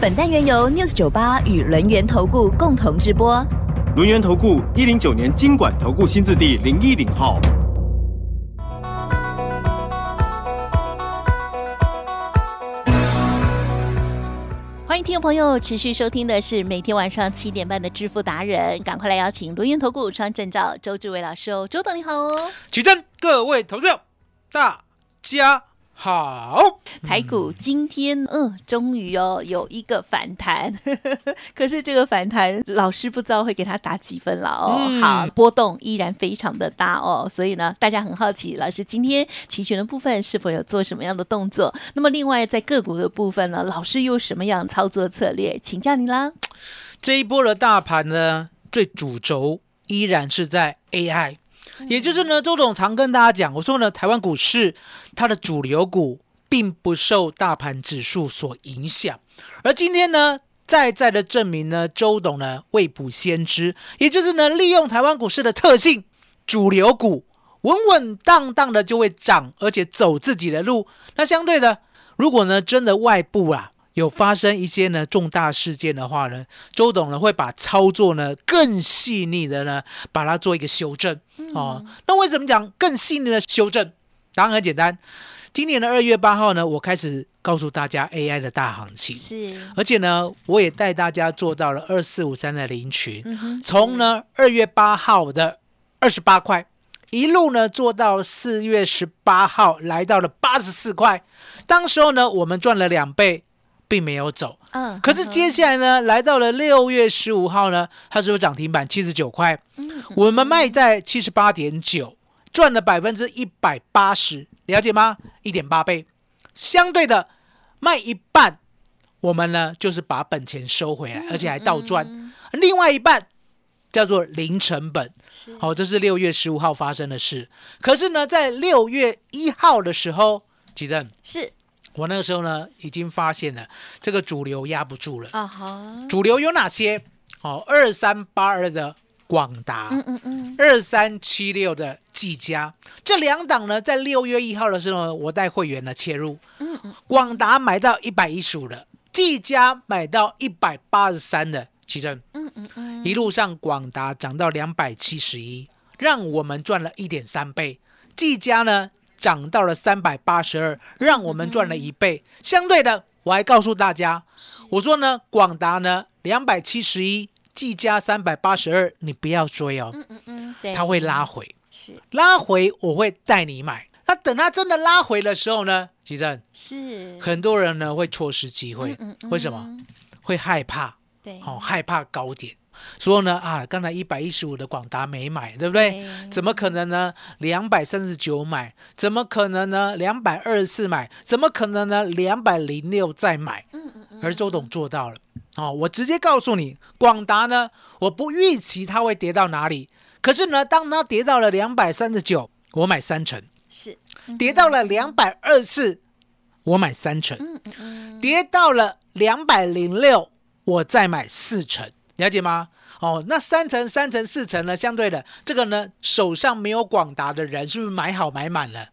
本单元由 News 九八与轮源投顾共同直播。轮源投顾一零九年经管投顾新字第零一零号。欢迎听众朋友持续收听的是每天晚上七点半的致富达人，赶快来邀请轮源投顾双证照周志伟老师哦，周董你好哦，起真，各位投资者，大家。好，台股今天嗯，终于哦有一个反弹，可是这个反弹老师不知道会给他打几分了哦。好，波动依然非常的大哦，所以呢，大家很好奇老师今天期权的部分是否有做什么样的动作？那么另外在个股的部分呢，老师又什么样操作策略？请教你啦。这一波的大盘呢，最主轴依然是在 AI。也就是呢，周董常跟大家讲，我说呢，台湾股市它的主流股并不受大盘指数所影响，而今天呢，再再的证明呢，周董呢未卜先知，也就是呢，利用台湾股市的特性，主流股稳稳当当的就会涨，而且走自己的路。那相对的，如果呢，真的外部啊。有发生一些呢重大事件的话呢，周董呢会把操作呢更细腻的呢把它做一个修正。哦。那为什么讲更细腻的修正？答案很简单，今年的二月八号呢，我开始告诉大家 AI 的大行情，是，而且呢，我也带大家做到了二四五三的零群，从呢二月八号的二十八块，一路呢做到四月十八号来到了八十四块，当时候呢我们赚了两倍。并没有走，嗯，可是接下来呢，来到了六月十五号呢，它是有涨停板七十九块？嗯，我们卖在七十八点九，赚了百分之一百八十，了解吗？一点八倍，相对的卖一半，我们呢就是把本钱收回来，而且还倒赚，另外一半叫做零成本。好，这是六月十五号发生的事。可是呢，在六月一号的时候，吉正是。我那个时候呢，已经发现了这个主流压不住了。啊哈，主流有哪些？哦，二三八二的广达，嗯嗯嗯，二三七六的技嘉，这两档呢，在六月一号的时候，我带会员呢切入。嗯嗯，广达买到一百一十五的，技嘉买到一百八十三的，奇正。嗯嗯嗯，一路上广达涨到两百七十一，让我们赚了一点三倍。技嘉呢？涨到了三百八十二，让我们赚了一倍。相对的，我还告诉大家，我说呢，广达呢两百七十一，计加三百八十二，你不要追哦。嗯嗯嗯，对，它会拉回，是拉回，我会带你买。那等它真的拉回的时候呢，吉正是很多人呢会错失机会，为什么？会害怕，对，哦，害怕高点。说呢啊，刚才一百一十五的广达没买，对不对？怎么可能呢？两百三十九买，怎么可能呢？两百二十四买，怎么可能呢？两百零六再买。嗯嗯嗯。而周董做到了。哦，我直接告诉你，广达呢，我不预期它会跌到哪里。可是呢，当它跌到了两百三十九，我买三成。是。跌到了两百二十四，我买三成。跌到了两百零六，我再买四成。了解吗？哦，那三层、三层、四层呢？相对的，这个呢，手上没有广达的人，是不是买好买满了？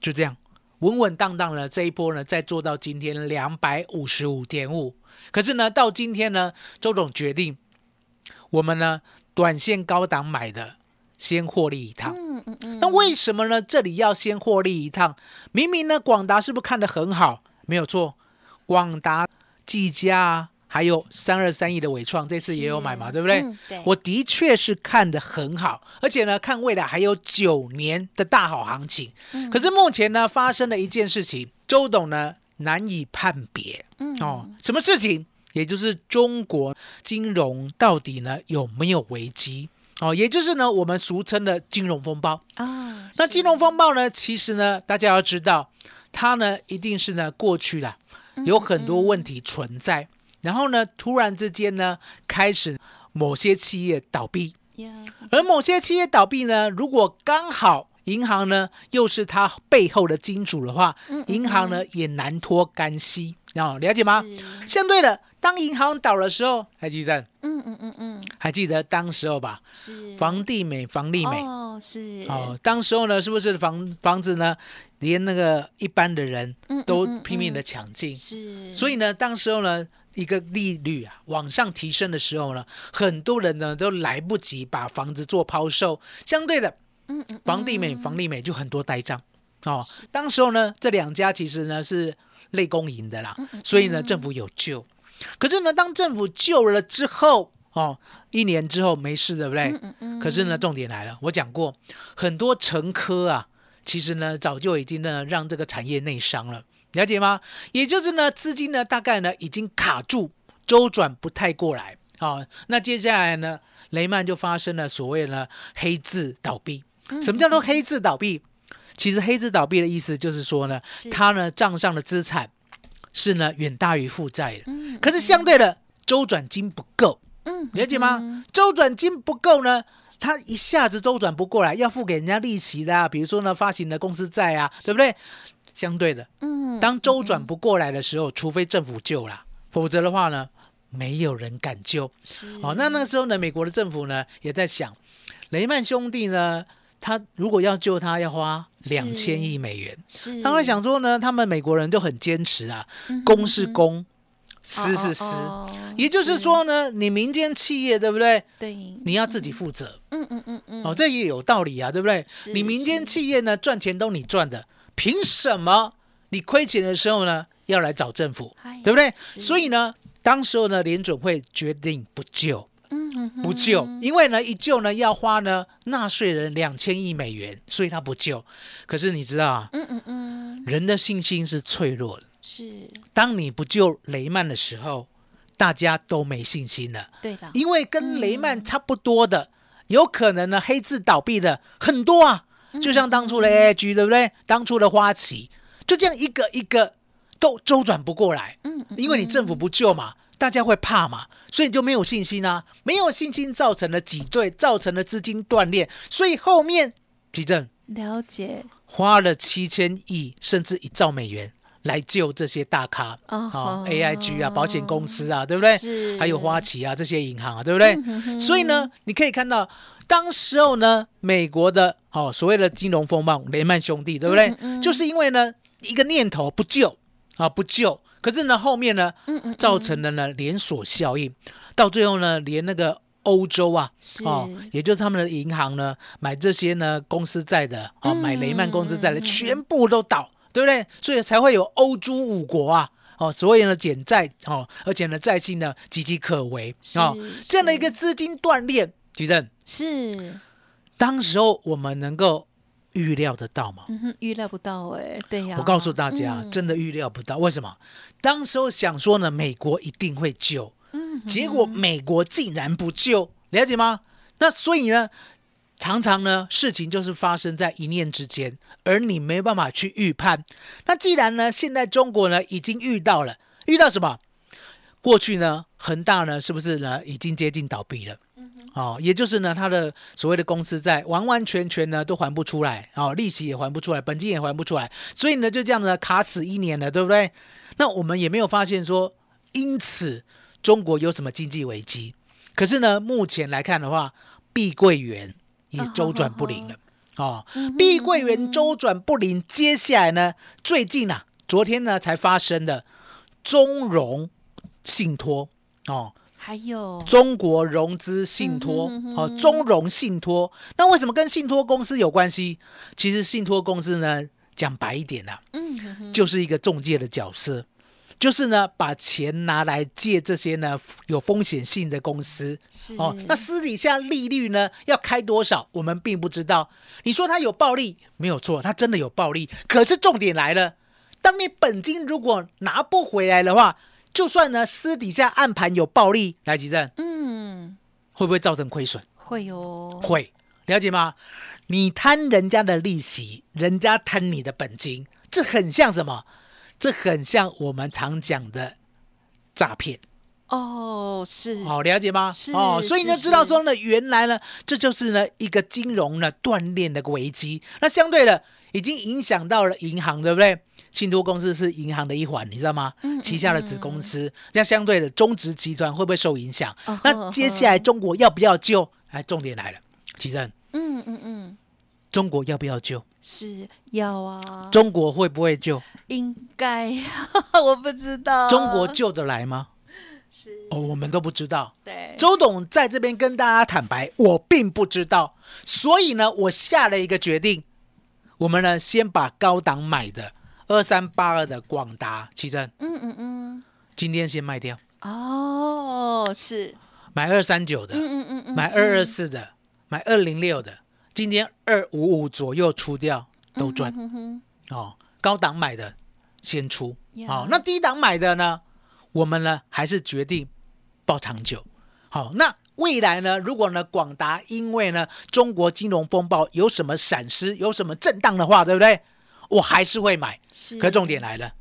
就这样稳稳当当的这一波呢，再做到今天两百五十五点五。可是呢，到今天呢，周董决定，我们呢，短线高档买的，先获利一趟。嗯嗯嗯。那为什么呢？这里要先获利一趟？明明呢，广达是不是看得很好？没有错，广达、技嘉。还有三二三亿的伟创，这次也有买嘛，对不对？我的确是看得很好，而且呢，看未来还有九年的大好行情。可是目前呢，发生了一件事情，周董呢难以判别。哦，什么事情？也就是中国金融到底呢有没有危机？哦，也就是呢我们俗称的金融风暴啊。那金融风暴呢，其实呢，大家要知道，它呢一定是呢过去的有很多问题存在。然后呢，突然之间呢，开始某些企业倒闭，而某些企业倒闭呢，如果刚好银行呢又是它背后的金主的话，银行呢也难脱干系，哦，了解吗？相对的，当银行倒的时候，还记得？嗯嗯嗯嗯，还记得当时候吧？是。房地美，房利美。哦，是。哦，当时候呢，是不是房房子呢，连那个一般的人都拼命的抢进，是，所以呢，当时候呢。一个利率啊往上提升的时候呢，很多人呢都来不及把房子做抛售，相对的，嗯嗯，房地美、房利美就很多呆账哦。当时候呢，这两家其实呢是类公营的啦，所以呢政府有救。可是呢，当政府救了之后哦，一年之后没事，对不对？嗯嗯。可是呢，重点来了，我讲过很多成科啊，其实呢早就已经呢让这个产业内伤了。了解吗？也就是呢，资金呢大概呢已经卡住，周转不太过来。好，那接下来呢，雷曼就发生了所谓的黑字倒闭。什么叫做黑字倒闭？其实黑字倒闭的意思就是说呢，他呢账上的资产是呢远大于负债的。嗯。可是相对的周转金不够。嗯。了解吗？周转金不够呢，他一下子周转不过来，要付给人家利息的，啊比如说呢发行的公司债啊，对不对？相对的，嗯，当周转不过来的时候，除非政府救了，否则的话呢，没有人敢救。哦，那那个时候呢，美国的政府呢也在想，雷曼兄弟呢，他如果要救他，要花两千亿美元。是，他会想说呢，他们美国人就很坚持啊，公是公，私是私，也就是说呢，你民间企业对不对？对，你要自己负责。嗯嗯嗯嗯，哦，这也有道理啊，对不对？你民间企业呢，赚钱都你赚的。凭什么你亏钱的时候呢，要来找政府，对不对？所以呢，当时候呢，联准会决定不救，嗯，不救，因为呢，一救呢要花呢纳税人两千亿美元，所以他不救。可是你知道啊，嗯嗯嗯，人的信心是脆弱的，是。当你不救雷曼的时候，大家都没信心了，对的，因为跟雷曼差不多的，有可能呢黑字倒闭的很多啊。就像当初的 A I G 对不对？当初的花旗就这样一个一个都周转不过来，嗯，因为你政府不救嘛，大家会怕嘛，所以就没有信心啊，没有信心造成了挤兑，造成了资金断裂，所以后面地震了解花了七千亿甚至一兆美元来救这些大咖啊，A I G 啊，保险公司啊，对不对？是，还有花旗啊，这些银行啊，对不对？所以呢，你可以看到。当时候呢，美国的哦所谓的金融风暴，雷曼兄弟，对不对？就是因为呢一个念头不救啊不救，可是呢后面呢，造成了呢连锁效应，到最后呢连那个欧洲啊，哦，也就是他们的银行呢买这些呢公司债的哦买雷曼公司债的全部都倒，对不对？所以才会有欧洲五国啊哦所有的减债哦，而且呢债性呢岌岌可危哦，这样的一个资金断裂。举证是，当时候我们能够预料得到吗？嗯哼，预料不到哎，对呀。我告诉大家，真的预料不到。为什么？当时候想说呢，美国一定会救，嗯，结果美国竟然不救，了解吗？那所以呢，常常呢，事情就是发生在一念之间，而你没办法去预判。那既然呢，现在中国呢已经遇到了，遇到什么？过去呢，恒大呢，是不是呢已经接近倒闭了？哦，也就是呢，他的所谓的公司债完完全全呢都还不出来，哦，利息也还不出来，本金也还不出来，所以呢就这样子卡死一年了，对不对？那我们也没有发现说，因此中国有什么经济危机。可是呢，目前来看的话，碧桂园也周转不灵了，哦，碧桂园周转不灵，接下来呢，最近啊，昨天呢才发生的中融信托，哦。还有中国融资信托，哦，中融信托，那为什么跟信托公司有关系？其实信托公司呢，讲白一点啊，嗯，就是一个中介的角色，就是呢，把钱拿来借这些呢有风险性的公司，哦，那私底下利率呢要开多少，我们并不知道。你说它有暴利，没有错，它真的有暴利。可是重点来了，当你本金如果拿不回来的话。就算呢，私底下暗盘有暴利，来吉正，嗯，会不会造成亏损？会哟，会了解吗？你贪人家的利息，人家贪你的本金，这很像什么？这很像我们常讲的诈骗哦，是好了解吗？是哦，所以呢，是知道说呢，原来呢，这就是呢一个金融呢锻炼的危机。那相对的，已经影响到了银行，对不对？信托公司是银行的一环，你知道吗？嗯旗下的子公司，那相对的中植集团会不会受影响？哦那接下来中国要不要救？哎，重点来了，奇正，嗯嗯嗯，中国要不要救？是要啊，中国会不会救？应该 我不知道，中国救得来吗？是哦，我们都不知道。对周董在这边跟大家坦白，我并不知道，所以呢，我下了一个决定，我们呢先把高档买的二三八二的广达奇珍，嗯嗯嗯，今天先卖掉，哦，是，买二三九的，嗯嗯嗯嗯，买二二四的，买二零六的，今天二五五左右出掉都赚、嗯哼，哦。高档买的先出，呀哦，那低档买的呢，我们呢还是决定抱长久。好，那未来呢？如果呢广达因为呢中国金融风暴有什么闪失，有什么震荡的话，对不对？我还是会买。是，可重点来了，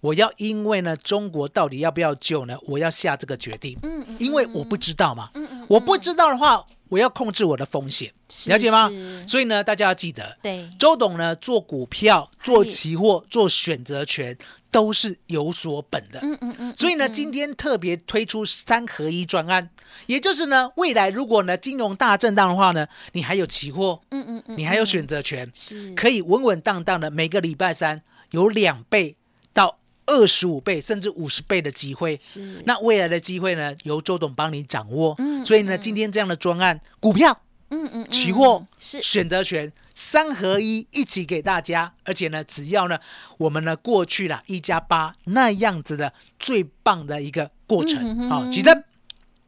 我要因为呢中国到底要不要救呢？我要下这个决定，嗯嗯，因为我不知道嘛。嗯嗯，我不知道的话，我要控制我的风险，了解吗？所以呢，大家要记得，对，周董呢做股票、做期货、做选择权都是有所本的。嗯嗯嗯，所以呢，今天特别推出三合一专案，也就是呢，未来如果呢金融大震荡的话呢，你还有期货，嗯嗯嗯，你还有选择权，是，可以稳稳当当的每个礼拜三有两倍到二十五倍甚至五十倍的机会。是，那未来的机会呢，由周董帮你掌握。嗯。所以呢，今天这样的专案，股票、嗯嗯嗯，期货、是。选择权三合一一起给大家，而且呢，只要呢我们呢过去了一加八那样子的最棒的一个过程。好，奇珍，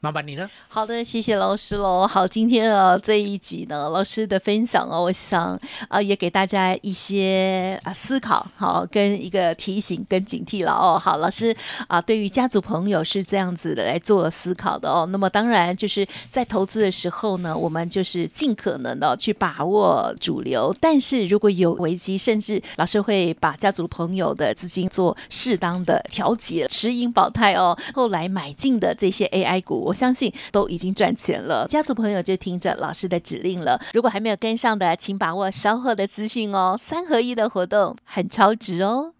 麻烦你了。好的，谢谢老师喽。好，今天啊这一集呢，老师的分享哦，我想啊也给大家一些啊思考，好跟一个提醒跟警惕了哦。好，老师啊对于家族朋友是这样子的来做思考的哦。那么当然就是在投资的时候呢，我们就是尽可能的去把握主流，但是如果有危机，甚至老师会把家族朋友的资金做适当的调节，持盈保泰哦。后来买进的这些 AI 股，我相信都已经赚钱了。家族朋友就听着老师的指令了。如果还没有跟上的，请把握稍后的资讯哦。三合一的活动很超值哦。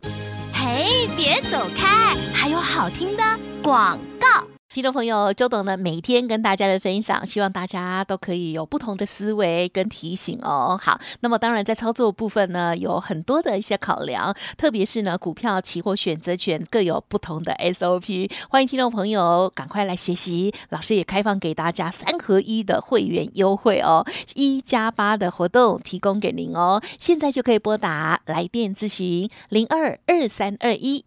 嘿，别走开，还有好听的广告。听众朋友，周董呢每天跟大家的分享，希望大家都可以有不同的思维跟提醒哦。好，那么当然在操作部分呢，有很多的一些考量，特别是呢股票、期货、选择权各有不同的 SOP。欢迎听众朋友赶快来学习，老师也开放给大家三合一的会员优惠哦，一加八的活动提供给您哦。现在就可以拨打来电咨询零二二三二一。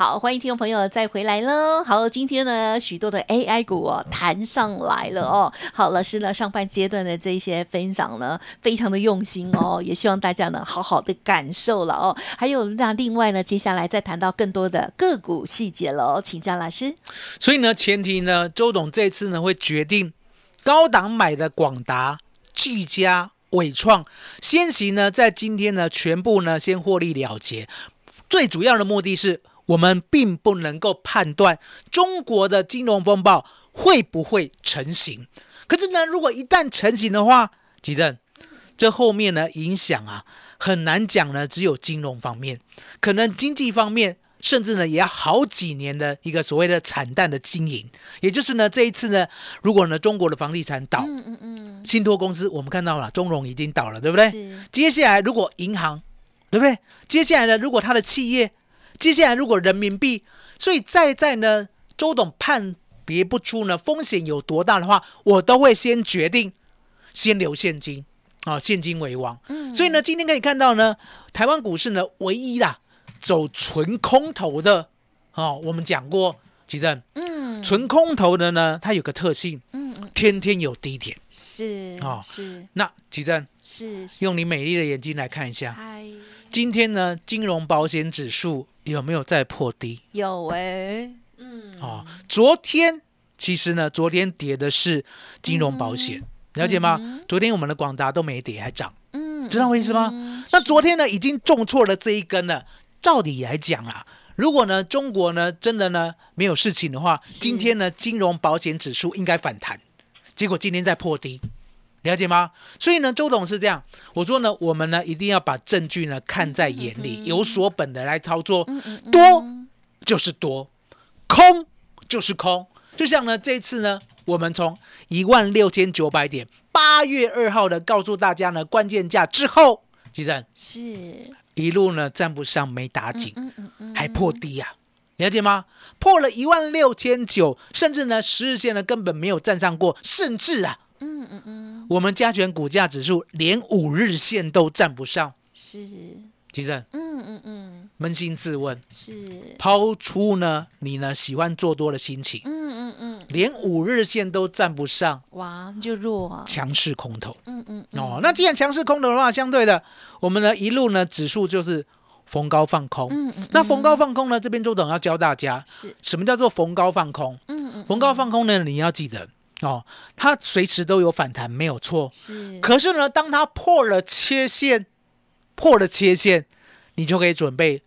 好，欢迎听众朋友再回来喽。好，今天呢，许多的 AI 股哦弹上来了哦。好，老师呢上半阶段的这些分享呢，非常的用心哦，也希望大家呢好好的感受了哦。还有那另外呢，接下来再谈到更多的个股细节了哦，请教老师。所以呢，前提呢，周董这次呢会决定高档买的广达、技嘉、伟创，先行呢在今天呢全部呢先获利了结。最主要的目的是我们并不能够判断中国的金融风暴会不会成型。可是呢，如果一旦成型的话，吉正，这后面呢影响啊很难讲呢，只有金融方面，可能经济方面。甚至呢，也要好几年的一个所谓的惨淡的经营，也就是呢，这一次呢，如果呢中国的房地产倒，嗯嗯嗯，信托公司我们看到了，中融已经倒了，对不对？接下来如果银行，对不对？接下来呢，如果他的企业，接下来如果人民币，所以再在呢，周董判别不出呢，风险有多大的话，我都会先决定先留现金啊，现金为王。嗯，所以呢，今天可以看到呢，台湾股市呢，唯一啦走纯空头的哦，我们讲过，吉正，嗯，纯空头的呢，它有个特性，嗯嗯，天天有低点，是啊，是。那吉正，是。用你美丽的眼睛来看一下，嗨，今天呢，金融保险指数有没有再破低？有哎。嗯，哦，昨天其实呢，昨天跌的是金融保险，了解吗？昨天我们的广达都没跌，还涨，嗯，知道我意思吗？那昨天呢，已经重挫了这一根了。照理来讲啊，如果呢，中国呢真的呢没有事情的话，今天呢，金融保险指数应该反弹，结果今天在破低，了解吗？所以呢，周董是这样，我说呢，我们呢一定要把证据呢看在眼里，有所本的来操作，多就是多。空就是空，就像呢，这次呢，我们从一万六千九百点，八月二号的告诉大家呢，关键价之后，其实是一路呢站不上，没打紧，还破低呀，了解吗？破了一万六千九，甚至呢，十日线呢根本没有站上过，甚至啊，嗯嗯嗯，我们加权股价指数连五日线都站不上，是。其实，嗯嗯嗯，扪心自问，是。抛出呢，你呢喜欢做多的心情，嗯嗯嗯，连五日线都站不上，哇，就弱啊，强势空头，嗯嗯，哦，那既然强势空头的话，相对的，我们呢一路呢指数就是逢高放空，嗯嗯，那逢高放空呢，这边周董要教大家，是。什么叫做逢高放空？嗯嗯，逢高放空呢，你要记得哦，它随时都有反弹，没有错，是，可是呢，当它破了切线。破了切线，你就可以准备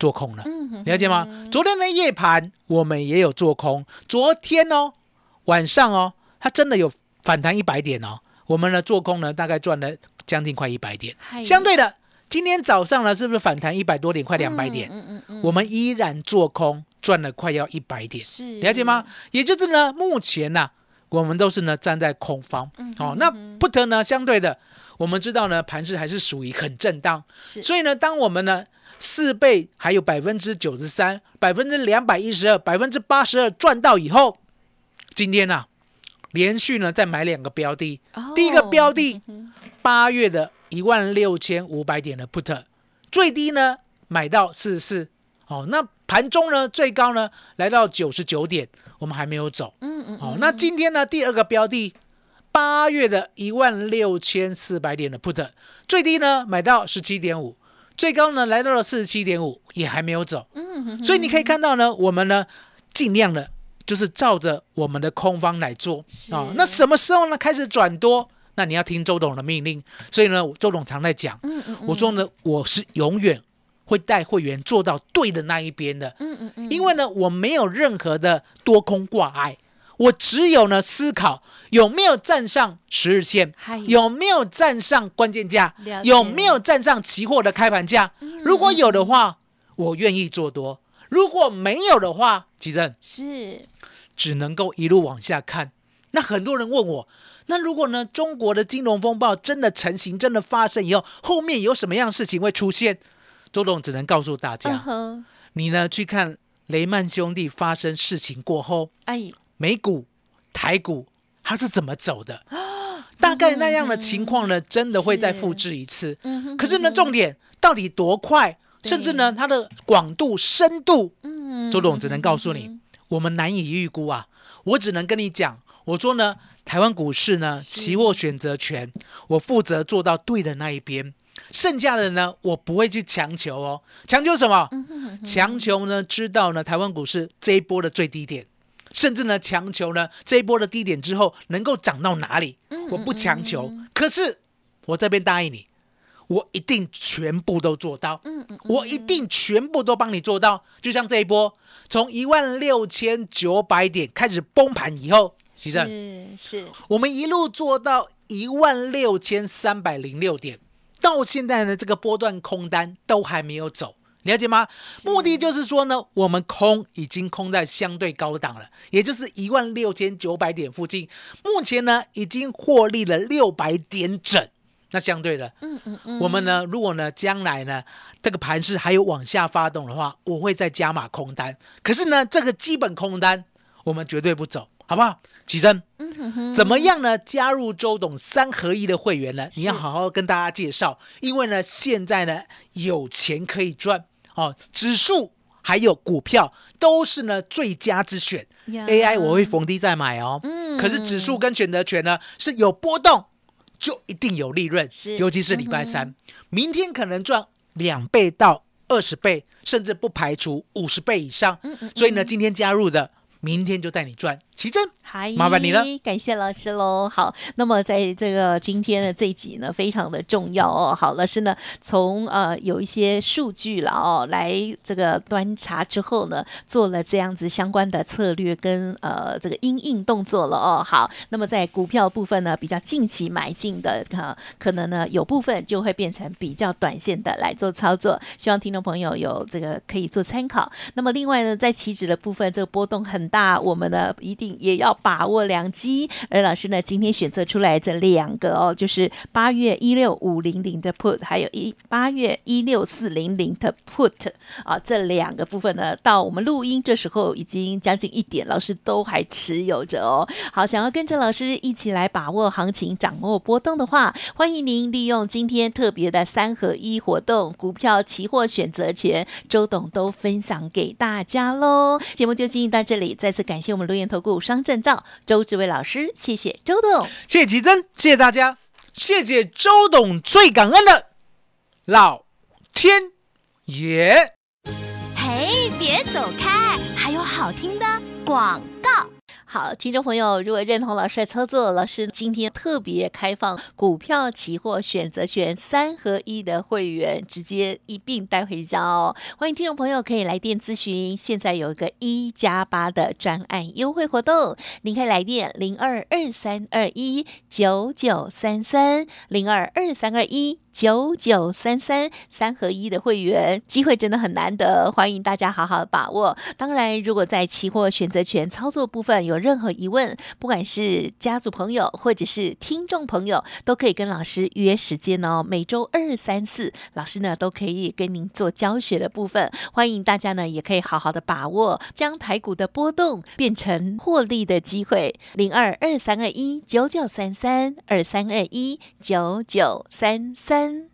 做空了，了解吗？昨天的夜盘我们也有做空，昨天哦晚上哦，它真的有反弹一百点哦，我们呢做空呢大概赚了将近快一百点。相对的，今天早上呢是不是反弹一百多点，快两百点？嗯嗯嗯，我们依然做空赚了快要一百点，是了解吗？也就是呢，目前呢我们都是呢站在空方，哦，那不得呢相对的。我们知道呢，盘势还是属于很震荡，是。所以呢，当我们呢四倍还有百分之九十三、百分之两百一十二、百分之八十二赚到以后，今天呢连续呢再买两个标的，第一个标的八月的一万六千五百点的 put，最低呢买到四十四，哦，那盘中呢最高呢来到九十九点，我们还没有走，嗯嗯，好，那今天呢第二个标的。八月的一万六千四百点的 put，最低呢买到十七点五，最高呢来到了四十七点五，也还没有走。嗯，所以你可以看到呢，我们呢尽量的，就是照着我们的空方来做啊。那什么时候呢开始转多？那你要听周董的命令。所以呢，周董常在讲，嗯嗯，我说呢，我是永远会带会员做到对的那一边的。嗯嗯嗯，因为呢，我没有任何的多空挂碍。我只有呢思考有没有站上十日线，有没有站上关键价，有没有站上期货的开盘价。如果有的话，我愿意做多；如果没有的话，吉正是只能够一路往下看。那很多人问我，那如果呢中国的金融风暴真的成型，真的发生以后，后面有什么样事情会出现？周董只能告诉大家，你呢去看雷曼兄弟发生事情过后，哎。美股、台股它是怎么走的？大概那样的情况呢，真的会再复制一次。可是呢，重点到底多快，甚至呢，它的广度、深度，周董只能告诉你，我们难以预估啊。我只能跟你讲，我说呢，台湾股市呢，期货选择权，我负责做到对的那一边，剩下的呢，我不会去强求哦。强求什么？强求呢，知道呢，台湾股市这一波的最低点。甚至呢，强求呢这一波的低点之后能够涨到哪里？我不强求，可是我这边答应你，我一定全部都做到。嗯嗯，我一定全部都帮你做到。就像这一波从一万六千九百点开始崩盘以后，是是，我们一路做到一万六千三百零六点，到现在呢，这个波段空单都还没有走。了解吗？目的就是说呢，我们空已经空在相对高档了，也就是一万六千九百点附近。目前呢，已经获利了六百点整。那相对的，嗯嗯嗯，我们呢，如果呢，将来呢，这个盘势还有往下发动的话，我会再加码空单。可是呢，这个基本空单，我们绝对不走，好不好？奇珍，怎么样呢？加入周董三合一的会员呢？你要好好跟大家介绍，因为呢，现在呢有钱可以赚哦，指数还有股票都是呢最佳之选。AI 我会逢低再买哦，嗯，可是指数跟选择权呢是有波动就一定有利润，尤其是礼拜三，明天可能赚两倍到二十倍，甚至不排除五十倍以上。所以呢，今天加入的。明天就带你赚，奇珍，麻烦你了，感谢老师喽。好，那么在这个今天的这一集呢，非常的重要哦。好，老师呢，从呃有一些数据了哦，来这个端查之后呢，做了这样子相关的策略跟呃这个应应动作了哦。好，那么在股票部分呢，比较近期买进的哈，可能呢有部分就会变成比较短线的来做操作，希望听众朋友有这个可以做参考。那么另外呢，在期指的部分，这个波动很。大，我们呢一定也要把握良机。而老师呢，今天选择出来这两个哦，就是八月一六五零零的 put，还有一八月一六四零零的 put 啊，这两个部分呢，到我们录音这时候已经将近一点，老师都还持有着哦。好，想要跟着老师一起来把握行情、掌握波动的话，欢迎您利用今天特别的三合一活动，股票、期货、选择权，周董都分享给大家喽。节目就进行到这里。再次感谢我们留言投顾双证照周志伟老师，谢谢周董，谢谢吉珍，谢谢大家，谢谢周董，最感恩的老天爷。嘿，别走开，还有好听的广告。好，听众朋友，如果认同老师的操作，老师今天特别开放股票、期货、选择权三合一的会员，直接一并带回家哦。欢迎听众朋友可以来电咨询，现在有一个一加八的专案优惠活动，您可以来电零二二三二一九九三三零二二三二一。九九三三三合一的会员机会真的很难得，欢迎大家好好把握。当然，如果在期货选择权操作部分有任何疑问，不管是家族朋友或者是听众朋友，都可以跟老师预约时间哦。每周二、三、四，老师呢都可以跟您做教学的部分。欢迎大家呢也可以好好的把握，将台股的波动变成获利的机会。零二二三二一九九三三二三二一九九三三。